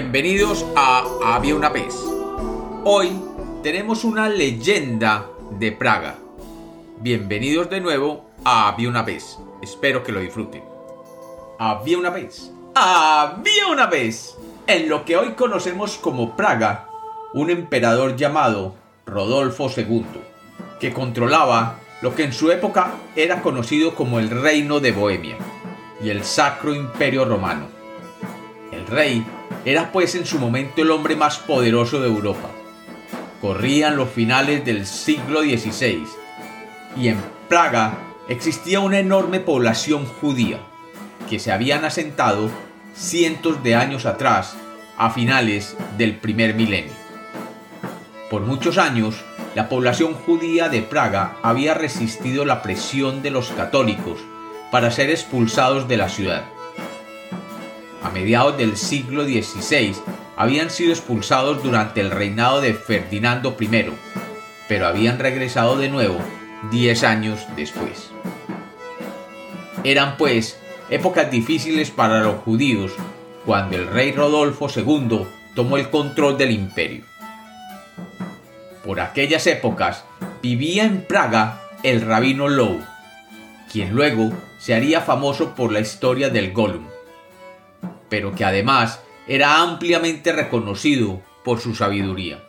Bienvenidos a Había una vez. Hoy tenemos una leyenda de Praga. Bienvenidos de nuevo a Había una vez. Espero que lo disfruten. Había una vez. Había una vez. En lo que hoy conocemos como Praga, un emperador llamado Rodolfo II, que controlaba lo que en su época era conocido como el Reino de Bohemia y el Sacro Imperio Romano. El rey era pues en su momento el hombre más poderoso de Europa. Corrían los finales del siglo XVI y en Praga existía una enorme población judía que se habían asentado cientos de años atrás a finales del primer milenio. Por muchos años, la población judía de Praga había resistido la presión de los católicos para ser expulsados de la ciudad. A mediados del siglo XVI habían sido expulsados durante el reinado de Ferdinando I, pero habían regresado de nuevo diez años después. Eran pues épocas difíciles para los judíos cuando el rey Rodolfo II tomó el control del imperio. Por aquellas épocas vivía en Praga el rabino Lowe, quien luego se haría famoso por la historia del Gollum, pero que además era ampliamente reconocido por su sabiduría.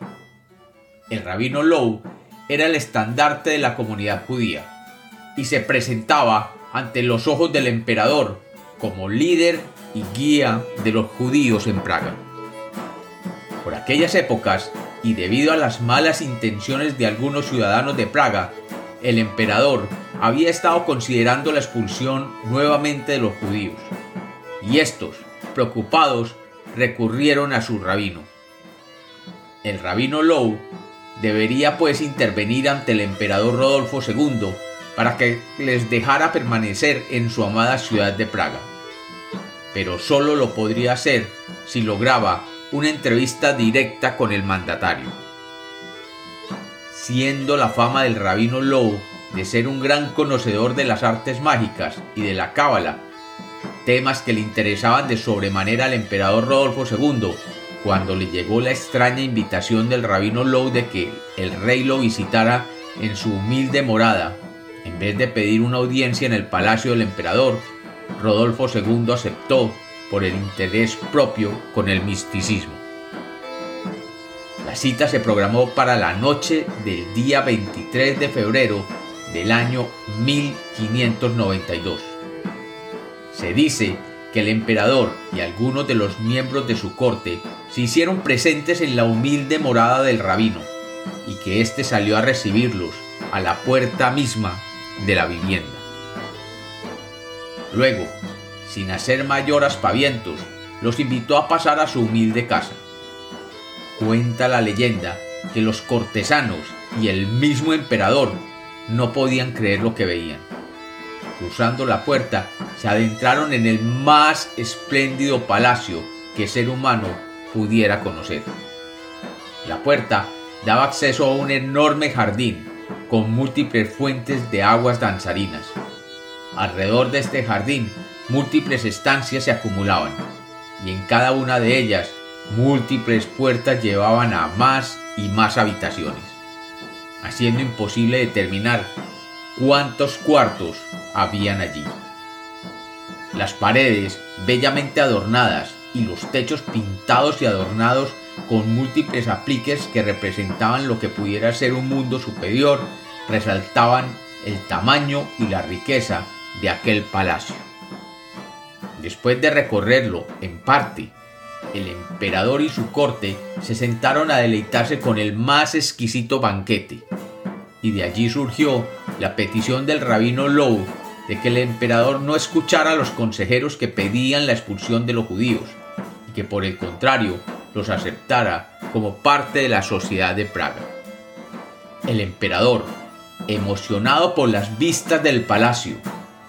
El rabino Lowe era el estandarte de la comunidad judía y se presentaba ante los ojos del emperador como líder y guía de los judíos en Praga. Por aquellas épocas, y debido a las malas intenciones de algunos ciudadanos de Praga, el emperador había estado considerando la expulsión nuevamente de los judíos. Y estos, preocupados, recurrieron a su rabino. El rabino Lowe debería pues intervenir ante el emperador Rodolfo II para que les dejara permanecer en su amada ciudad de Praga. Pero solo lo podría hacer si lograba una entrevista directa con el mandatario. Siendo la fama del rabino Lowe de ser un gran conocedor de las artes mágicas y de la cábala, temas que le interesaban de sobremanera al emperador Rodolfo II, cuando le llegó la extraña invitación del rabino Lowe de que el rey lo visitara en su humilde morada, en vez de pedir una audiencia en el palacio del emperador, Rodolfo II aceptó por el interés propio con el misticismo. La cita se programó para la noche del día 23 de febrero del año 1592. Se dice que el emperador y algunos de los miembros de su corte se hicieron presentes en la humilde morada del rabino y que éste salió a recibirlos a la puerta misma de la vivienda. Luego, sin hacer mayor aspavientos, los invitó a pasar a su humilde casa. Cuenta la leyenda que los cortesanos y el mismo emperador no podían creer lo que veían. Cruzando la puerta, se adentraron en el más espléndido palacio que ser humano pudiera conocer. La puerta daba acceso a un enorme jardín con múltiples fuentes de aguas danzarinas. Alrededor de este jardín, múltiples estancias se acumulaban, y en cada una de ellas, múltiples puertas llevaban a más y más habitaciones haciendo imposible determinar cuántos cuartos habían allí. Las paredes, bellamente adornadas, y los techos pintados y adornados con múltiples apliques que representaban lo que pudiera ser un mundo superior, resaltaban el tamaño y la riqueza de aquel palacio. Después de recorrerlo en parte, el emperador y su corte se sentaron a deleitarse con el más exquisito banquete, y de allí surgió la petición del rabino Lowe de que el emperador no escuchara a los consejeros que pedían la expulsión de los judíos, y que por el contrario los aceptara como parte de la sociedad de Praga. El emperador, emocionado por las vistas del palacio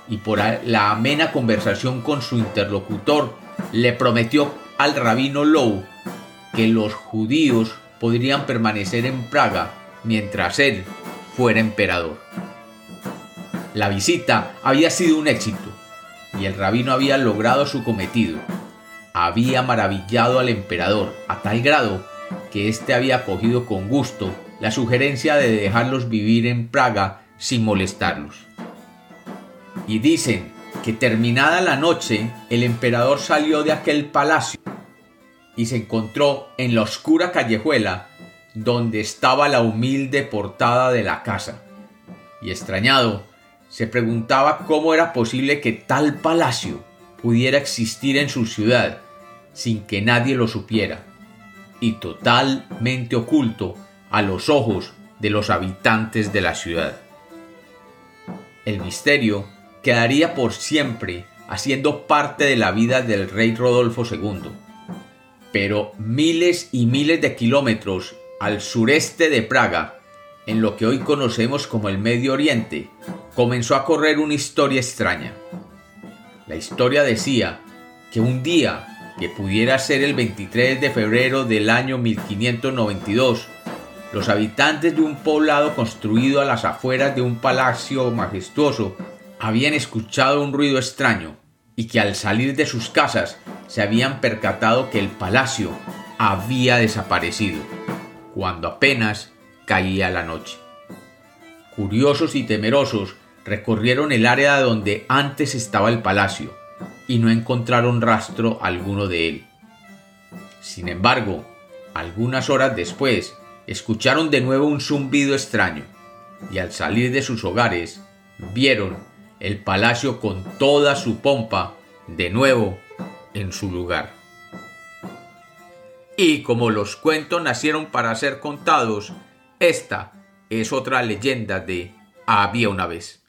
y por la amena conversación con su interlocutor, le prometió al rabino Lowe que los judíos podrían permanecer en Praga mientras él fuera emperador. La visita había sido un éxito y el rabino había logrado su cometido. había maravillado al emperador a tal grado que éste había acogido con gusto la sugerencia de dejarlos vivir en Praga sin molestarlos. Y dicen que terminada la noche, el emperador salió de aquel palacio y se encontró en la oscura callejuela donde estaba la humilde portada de la casa. Y extrañado, se preguntaba cómo era posible que tal palacio pudiera existir en su ciudad sin que nadie lo supiera, y totalmente oculto a los ojos de los habitantes de la ciudad. El misterio quedaría por siempre haciendo parte de la vida del rey Rodolfo II. Pero miles y miles de kilómetros al sureste de Praga, en lo que hoy conocemos como el Medio Oriente, comenzó a correr una historia extraña. La historia decía que un día, que pudiera ser el 23 de febrero del año 1592, los habitantes de un poblado construido a las afueras de un palacio majestuoso habían escuchado un ruido extraño y que al salir de sus casas se habían percatado que el palacio había desaparecido, cuando apenas caía la noche. Curiosos y temerosos recorrieron el área donde antes estaba el palacio y no encontraron rastro alguno de él. Sin embargo, algunas horas después, escucharon de nuevo un zumbido extraño y al salir de sus hogares vieron el palacio con toda su pompa de nuevo en su lugar. Y como los cuentos nacieron para ser contados, esta es otra leyenda de Había una vez.